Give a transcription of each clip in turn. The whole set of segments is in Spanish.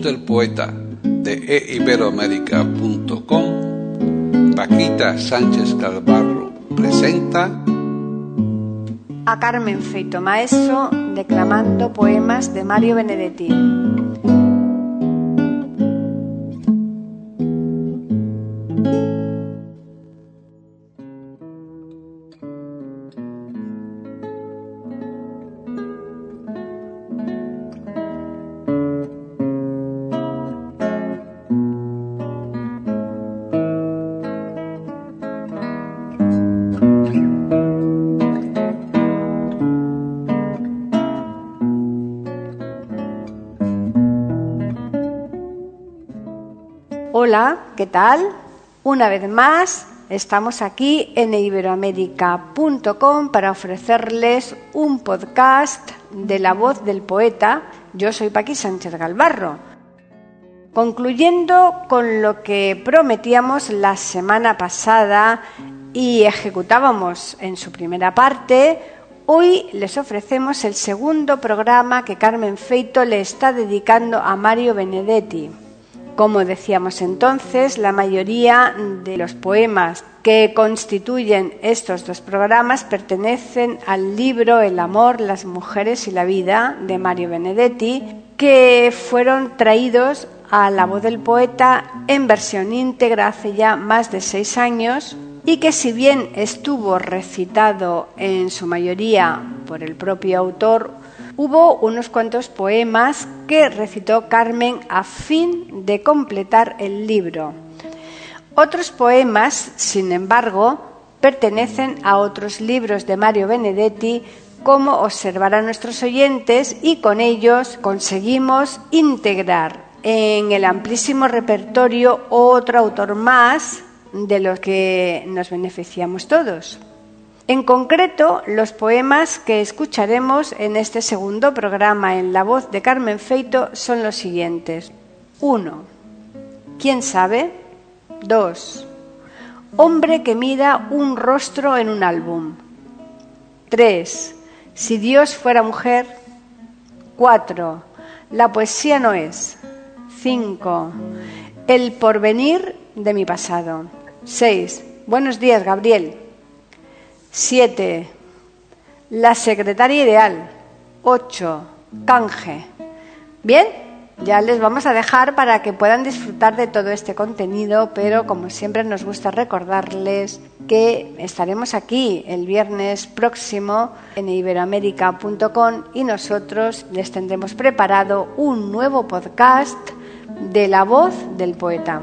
Del poeta de eiberoamérica.com, Paquita Sánchez Calvarro presenta a Carmen Feito Maeso declamando poemas de Mario Benedetti. Hola, ¿qué tal? Una vez más, estamos aquí en iberoamérica.com para ofrecerles un podcast de la voz del poeta. Yo soy Paqui Sánchez Galvarro. Concluyendo con lo que prometíamos la semana pasada y ejecutábamos en su primera parte, hoy les ofrecemos el segundo programa que Carmen Feito le está dedicando a Mario Benedetti. Como decíamos entonces, la mayoría de los poemas que constituyen estos dos programas pertenecen al libro El amor, las mujeres y la vida de Mario Benedetti, que fueron traídos a la voz del poeta en versión íntegra hace ya más de seis años y que si bien estuvo recitado en su mayoría por el propio autor, hubo unos cuantos poemas que recitó Carmen a fin de completar el libro. Otros poemas, sin embargo, pertenecen a otros libros de Mario Benedetti, como observarán nuestros oyentes, y con ellos conseguimos integrar en el amplísimo repertorio otro autor más de los que nos beneficiamos todos. En concreto, los poemas que escucharemos en este segundo programa en la voz de Carmen Feito son los siguientes. 1. ¿Quién sabe? 2. Hombre que mira un rostro en un álbum. 3. Si Dios fuera mujer. 4. La poesía no es. 5. El porvenir de mi pasado. 6. Buenos días, Gabriel. 7. La secretaria ideal. 8. Canje. Bien, ya les vamos a dejar para que puedan disfrutar de todo este contenido, pero como siempre nos gusta recordarles que estaremos aquí el viernes próximo en iberoamérica.com y nosotros les tendremos preparado un nuevo podcast de la voz del poeta.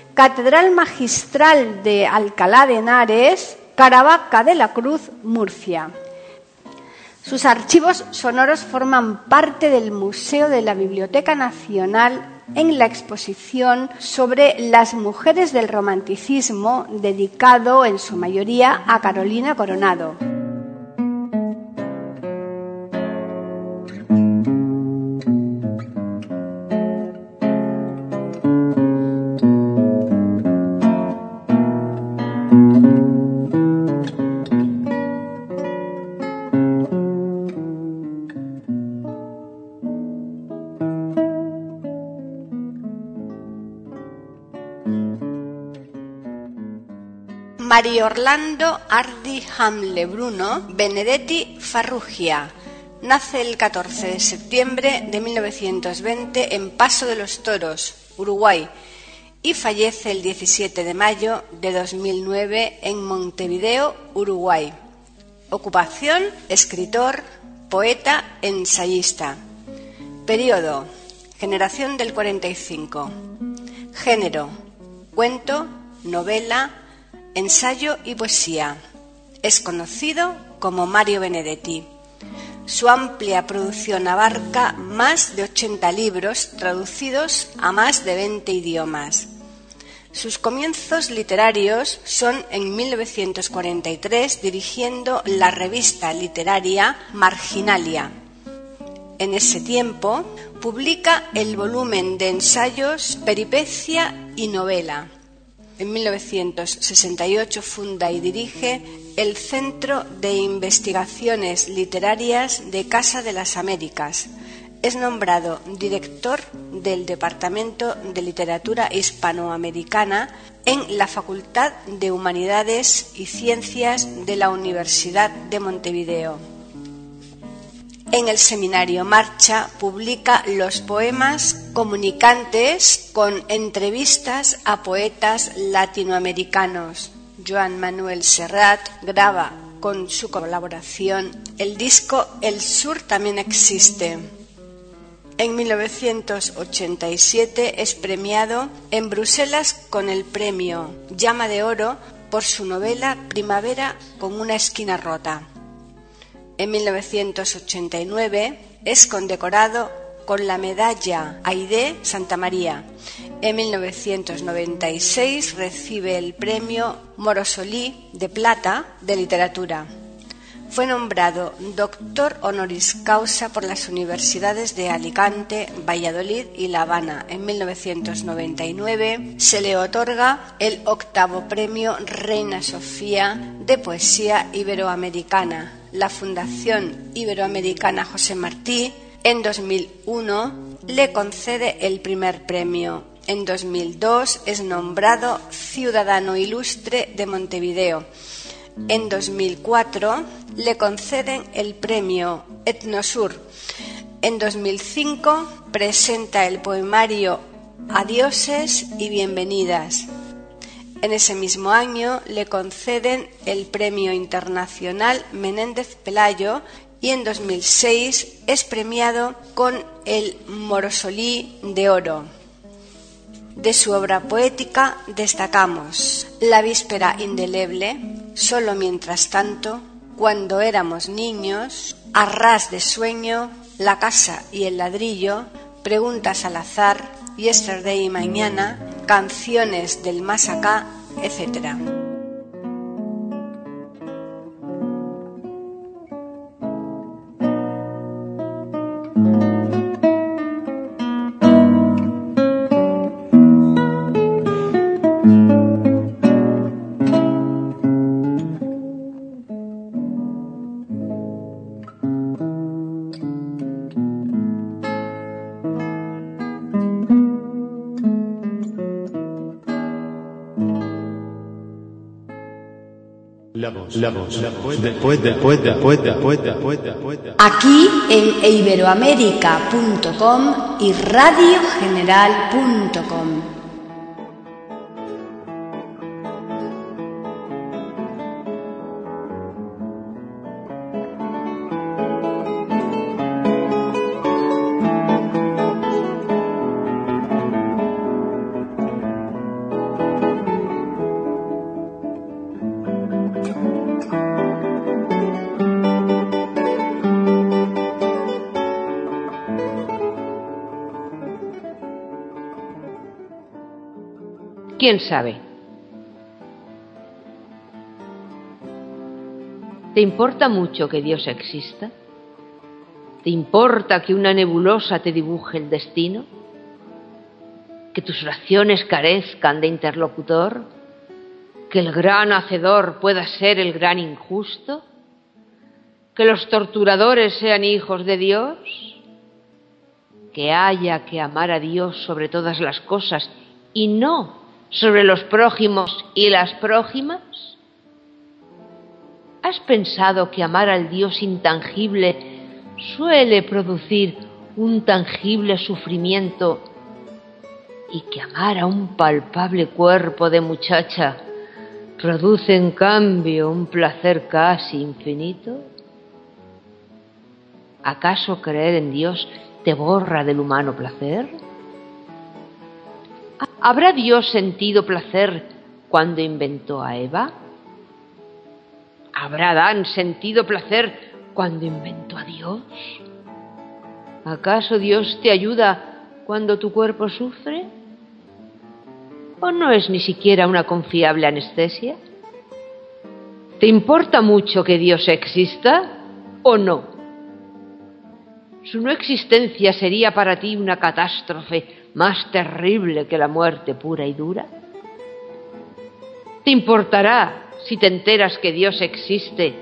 Catedral Magistral de Alcalá de Henares, Caravaca de la Cruz, Murcia. Sus archivos sonoros forman parte del Museo de la Biblioteca Nacional en la exposición sobre las mujeres del romanticismo dedicado en su mayoría a Carolina Coronado. Mario Orlando Ardi Hamle Bruno Benedetti Farrugia. Nace el 14 de septiembre de 1920 en Paso de los Toros, Uruguay, y fallece el 17 de mayo de 2009 en Montevideo, Uruguay. Ocupación, escritor, poeta, ensayista. Periodo, generación del 45. Género, cuento, novela, ensayo y poesía. Es conocido como Mario Benedetti. Su amplia producción abarca más de 80 libros traducidos a más de 20 idiomas. Sus comienzos literarios son en 1943 dirigiendo la revista literaria Marginalia. En ese tiempo publica el volumen de ensayos Peripecia y Novela en 1968 funda y dirige el Centro de Investigaciones Literarias de Casa de las Américas. Es nombrado director del Departamento de Literatura Hispanoamericana en la Facultad de Humanidades y Ciencias de la Universidad de Montevideo. En el seminario Marcha publica los poemas comunicantes con entrevistas a poetas latinoamericanos. Joan Manuel Serrat graba con su colaboración el disco El Sur también existe. En 1987 es premiado en Bruselas con el premio Llama de Oro por su novela Primavera con una esquina rota. En 1989 es condecorado con la medalla Aide Santa María. En 1996 recibe el premio Morosolí de Plata de Literatura. Fue nombrado doctor honoris causa por las universidades de Alicante, Valladolid y La Habana. En 1999 se le otorga el octavo premio Reina Sofía de Poesía Iberoamericana la Fundación Iberoamericana José Martí en 2001 le concede el primer premio. En 2002 es nombrado Ciudadano Ilustre de Montevideo. En 2004 le conceden el premio Etnosur. En 2005 presenta el poemario Adioses y Bienvenidas. En ese mismo año le conceden el Premio Internacional Menéndez Pelayo y en 2006 es premiado con el Morosolí de Oro. De su obra poética destacamos La víspera indeleble, Solo mientras tanto, Cuando éramos niños, Arras de sueño, La casa y el ladrillo, Preguntas al azar, Yesterday y mañana, Canciones del más acá, etc. Aquí en iberoamérica.com y radiogeneral.com. ¿Quién sabe? ¿Te importa mucho que Dios exista? ¿Te importa que una nebulosa te dibuje el destino? ¿Que tus oraciones carezcan de interlocutor? ¿Que el gran hacedor pueda ser el gran injusto? ¿Que los torturadores sean hijos de Dios? ¿Que haya que amar a Dios sobre todas las cosas y no sobre los prójimos y las prójimas? ¿Has pensado que amar al Dios intangible suele producir un tangible sufrimiento y que amar a un palpable cuerpo de muchacha produce en cambio un placer casi infinito? ¿Acaso creer en Dios te borra del humano placer? ¿Habrá Dios sentido placer cuando inventó a Eva? ¿Habrá Adán sentido placer cuando inventó a Dios? ¿Acaso Dios te ayuda cuando tu cuerpo sufre? ¿O no es ni siquiera una confiable anestesia? ¿Te importa mucho que Dios exista o no? Su no existencia sería para ti una catástrofe más terrible que la muerte pura y dura? ¿Te importará si te enteras que Dios existe,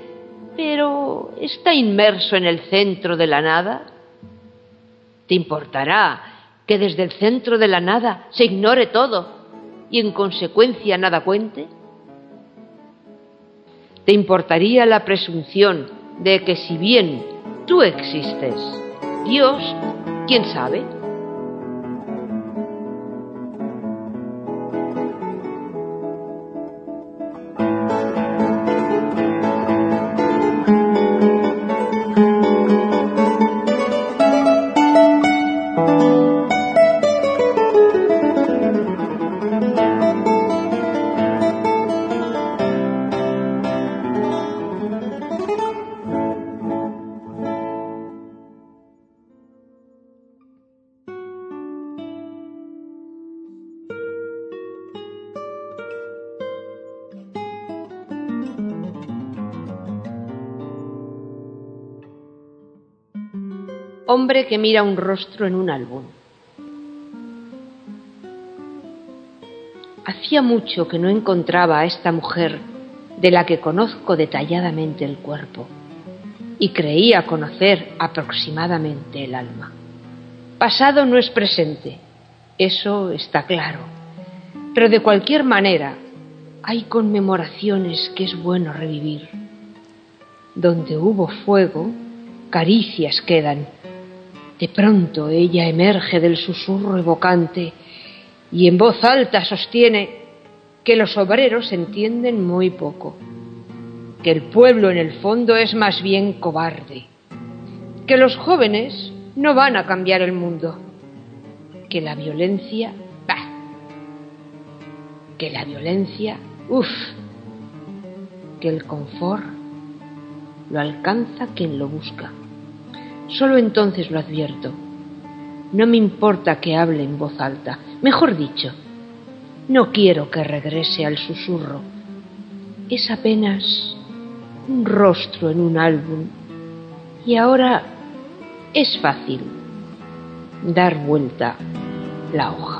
pero está inmerso en el centro de la nada? ¿Te importará que desde el centro de la nada se ignore todo y en consecuencia nada cuente? ¿Te importaría la presunción de que si bien tú existes, Dios, quién sabe, hombre que mira un rostro en un álbum. Hacía mucho que no encontraba a esta mujer de la que conozco detalladamente el cuerpo. y creía conocer aproximadamente el alma. Pasado no es presente, eso está claro. Pero de cualquier manera, hay conmemoraciones que es bueno revivir. Donde hubo fuego, caricias quedan. De pronto ella emerge del susurro evocante y en voz alta sostiene que los obreros entienden muy poco que el pueblo en el fondo es más bien cobarde, que los jóvenes no van a cambiar el mundo, que la violencia, bah, que la violencia, uff, que el confort lo alcanza quien lo busca. Solo entonces lo advierto. No me importa que hable en voz alta, mejor dicho, no quiero que regrese al susurro. Es apenas un rostro en un álbum. Y ahora es fácil dar vuelta la hoja.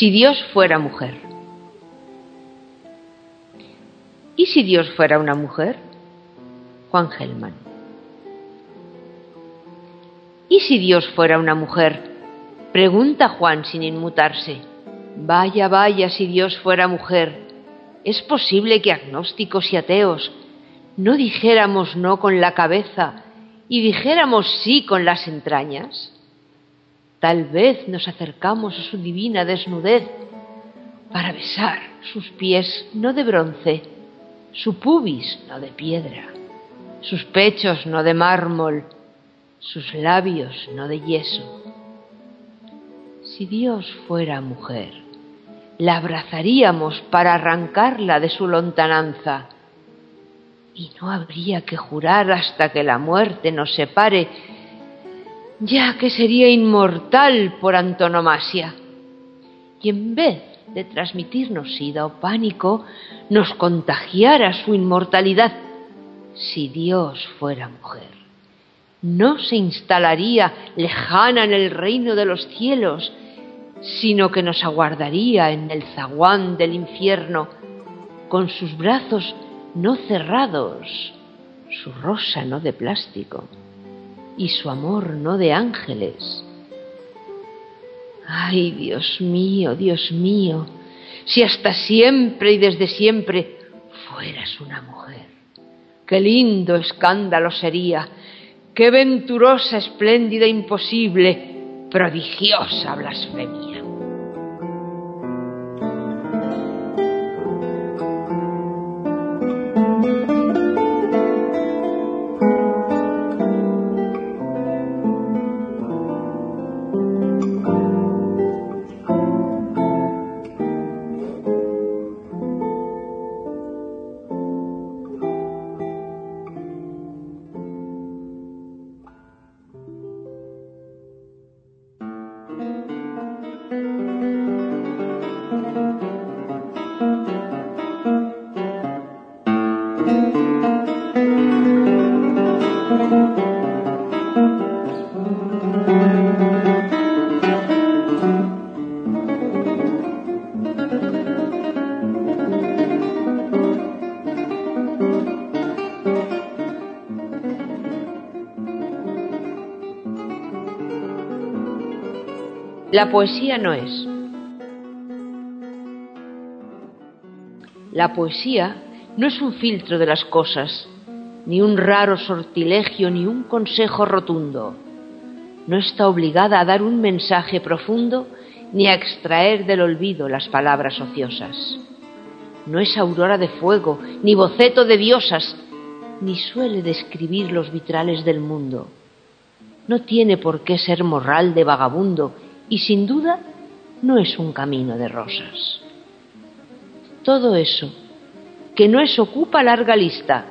si Dios fuera mujer. ¿Y si Dios fuera una mujer? Juan Gelman. ¿Y si Dios fuera una mujer? Pregunta Juan sin inmutarse. Vaya, vaya, si Dios fuera mujer. ¿Es posible que agnósticos y ateos no dijéramos no con la cabeza y dijéramos sí con las entrañas? Tal vez nos acercamos a su divina desnudez para besar sus pies no de bronce, su pubis no de piedra, sus pechos no de mármol, sus labios no de yeso. Si Dios fuera mujer, la abrazaríamos para arrancarla de su lontananza y no habría que jurar hasta que la muerte nos separe ya que sería inmortal por antonomasia. Y en vez de transmitirnos sida o pánico, nos contagiara su inmortalidad. Si Dios fuera mujer, no se instalaría lejana en el reino de los cielos, sino que nos aguardaría en el zaguán del infierno, con sus brazos no cerrados, su rosa no de plástico y su amor no de ángeles. Ay, Dios mío, Dios mío, si hasta siempre y desde siempre fueras una mujer, qué lindo escándalo sería, qué venturosa, espléndida, imposible, prodigiosa blasfemia. La poesía no es. La poesía no es un filtro de las cosas, ni un raro sortilegio, ni un consejo rotundo. no está obligada a dar un mensaje profundo ni a extraer del olvido las palabras ociosas. No es aurora de fuego, ni boceto de diosas, ni suele describir los vitrales del mundo. No tiene por qué ser morral de vagabundo y sin duda no es un camino de rosas. Todo eso, que no es ocupa larga lista,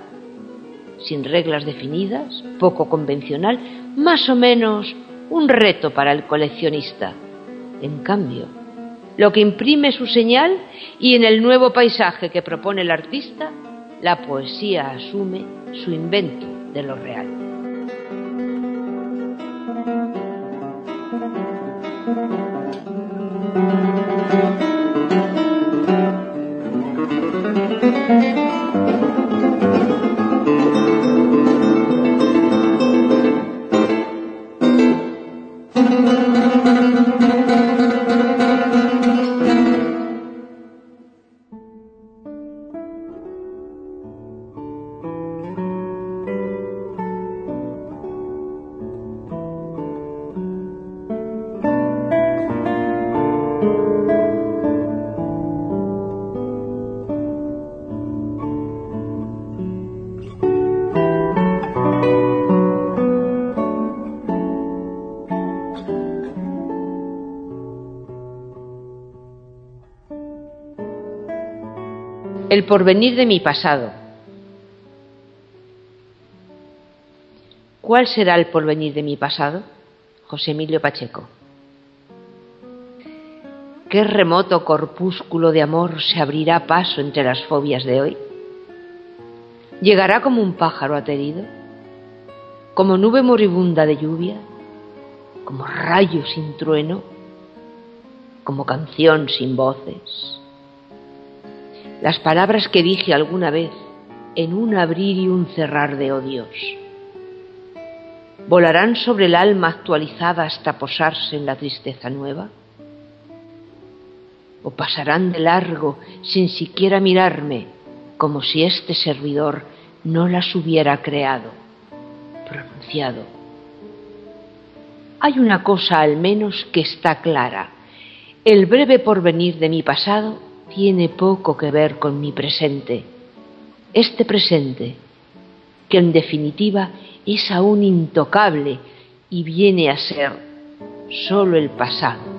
sin reglas definidas, poco convencional, más o menos un reto para el coleccionista. En cambio, lo que imprime su señal y en el nuevo paisaje que propone el artista, la poesía asume su invento de lo real. El porvenir de mi pasado. ¿Cuál será el porvenir de mi pasado? José Emilio Pacheco. ¿Qué remoto corpúsculo de amor se abrirá paso entre las fobias de hoy? ¿Llegará como un pájaro aterido? ¿Como nube moribunda de lluvia? ¿Como rayo sin trueno? ¿Como canción sin voces? Las palabras que dije alguna vez en un abrir y un cerrar de odios. ¿Volarán sobre el alma actualizada hasta posarse en la tristeza nueva? ¿O pasarán de largo sin siquiera mirarme como si este servidor no las hubiera creado, pronunciado? Hay una cosa al menos que está clara. El breve porvenir de mi pasado tiene poco que ver con mi presente. Este presente, que en definitiva es aún intocable y viene a ser sólo el pasado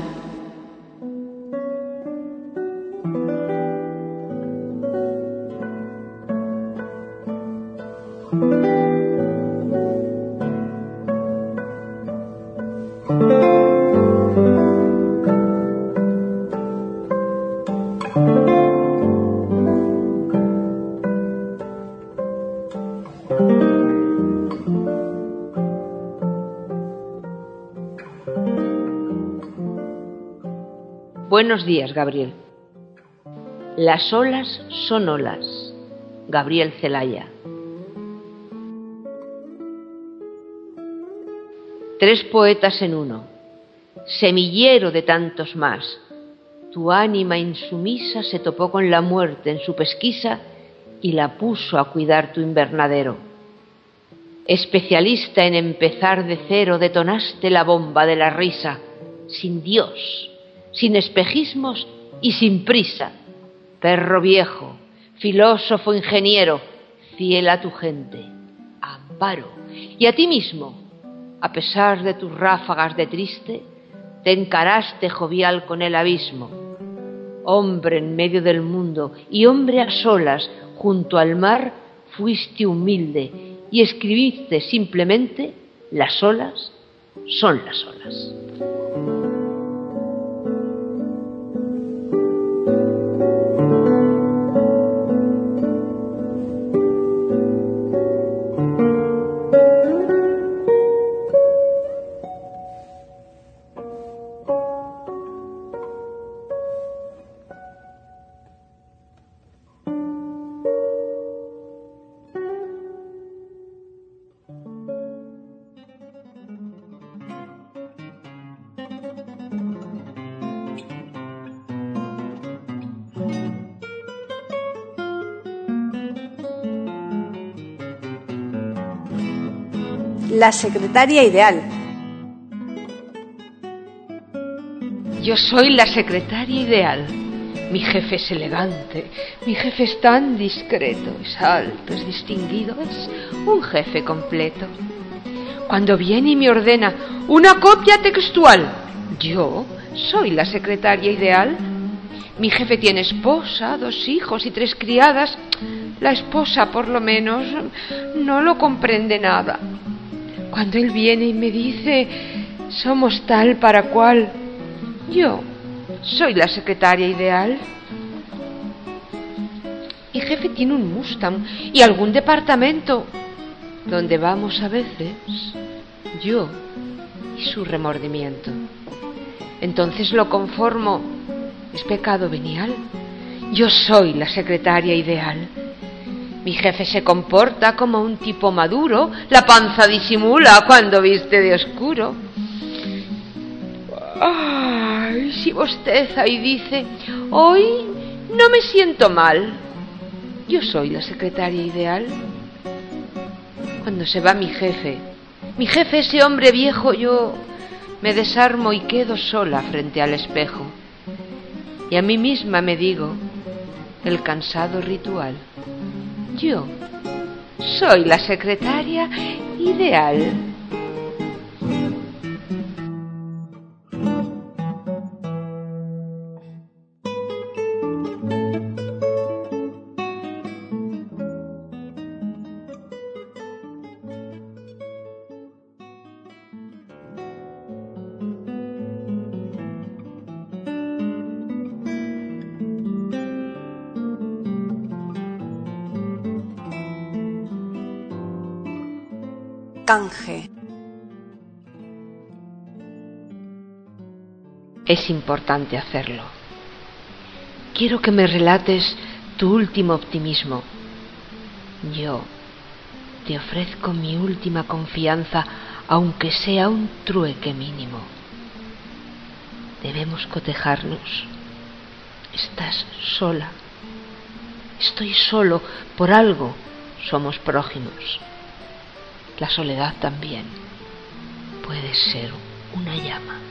Buenos días, Gabriel. Las olas son olas. Gabriel Celaya. Tres poetas en uno. Semillero de tantos más. Tu ánima insumisa se topó con la muerte en su pesquisa y la puso a cuidar tu invernadero. Especialista en empezar de cero, detonaste la bomba de la risa, sin Dios sin espejismos y sin prisa. Perro viejo, filósofo ingeniero, fiel a tu gente, amparo. Y a ti mismo, a pesar de tus ráfagas de triste, te encaraste jovial con el abismo. Hombre en medio del mundo y hombre a solas junto al mar, fuiste humilde y escribiste simplemente las olas son las olas. La secretaria ideal. Yo soy la secretaria ideal. Mi jefe es elegante, mi jefe es tan discreto, es alto, es distinguido, es un jefe completo. Cuando viene y me ordena una copia textual, yo soy la secretaria ideal. Mi jefe tiene esposa, dos hijos y tres criadas. La esposa, por lo menos, no lo comprende nada. Cuando él viene y me dice, somos tal para cual, yo soy la secretaria ideal. Mi jefe tiene un Mustang y algún departamento donde vamos a veces yo y su remordimiento. Entonces lo conformo. ¿Es pecado venial? Yo soy la secretaria ideal. Mi jefe se comporta como un tipo maduro, la panza disimula cuando viste de oscuro. Ay, si bosteza y dice, hoy no me siento mal. Yo soy la secretaria ideal. Cuando se va mi jefe, mi jefe, ese hombre viejo, yo me desarmo y quedo sola frente al espejo. Y a mí misma me digo el cansado ritual. Yo soy la secretaria ideal. Es importante hacerlo. Quiero que me relates tu último optimismo. Yo te ofrezco mi última confianza, aunque sea un trueque mínimo. Debemos cotejarnos. Estás sola. Estoy solo por algo. Somos prójimos la soledad también puede ser una llama.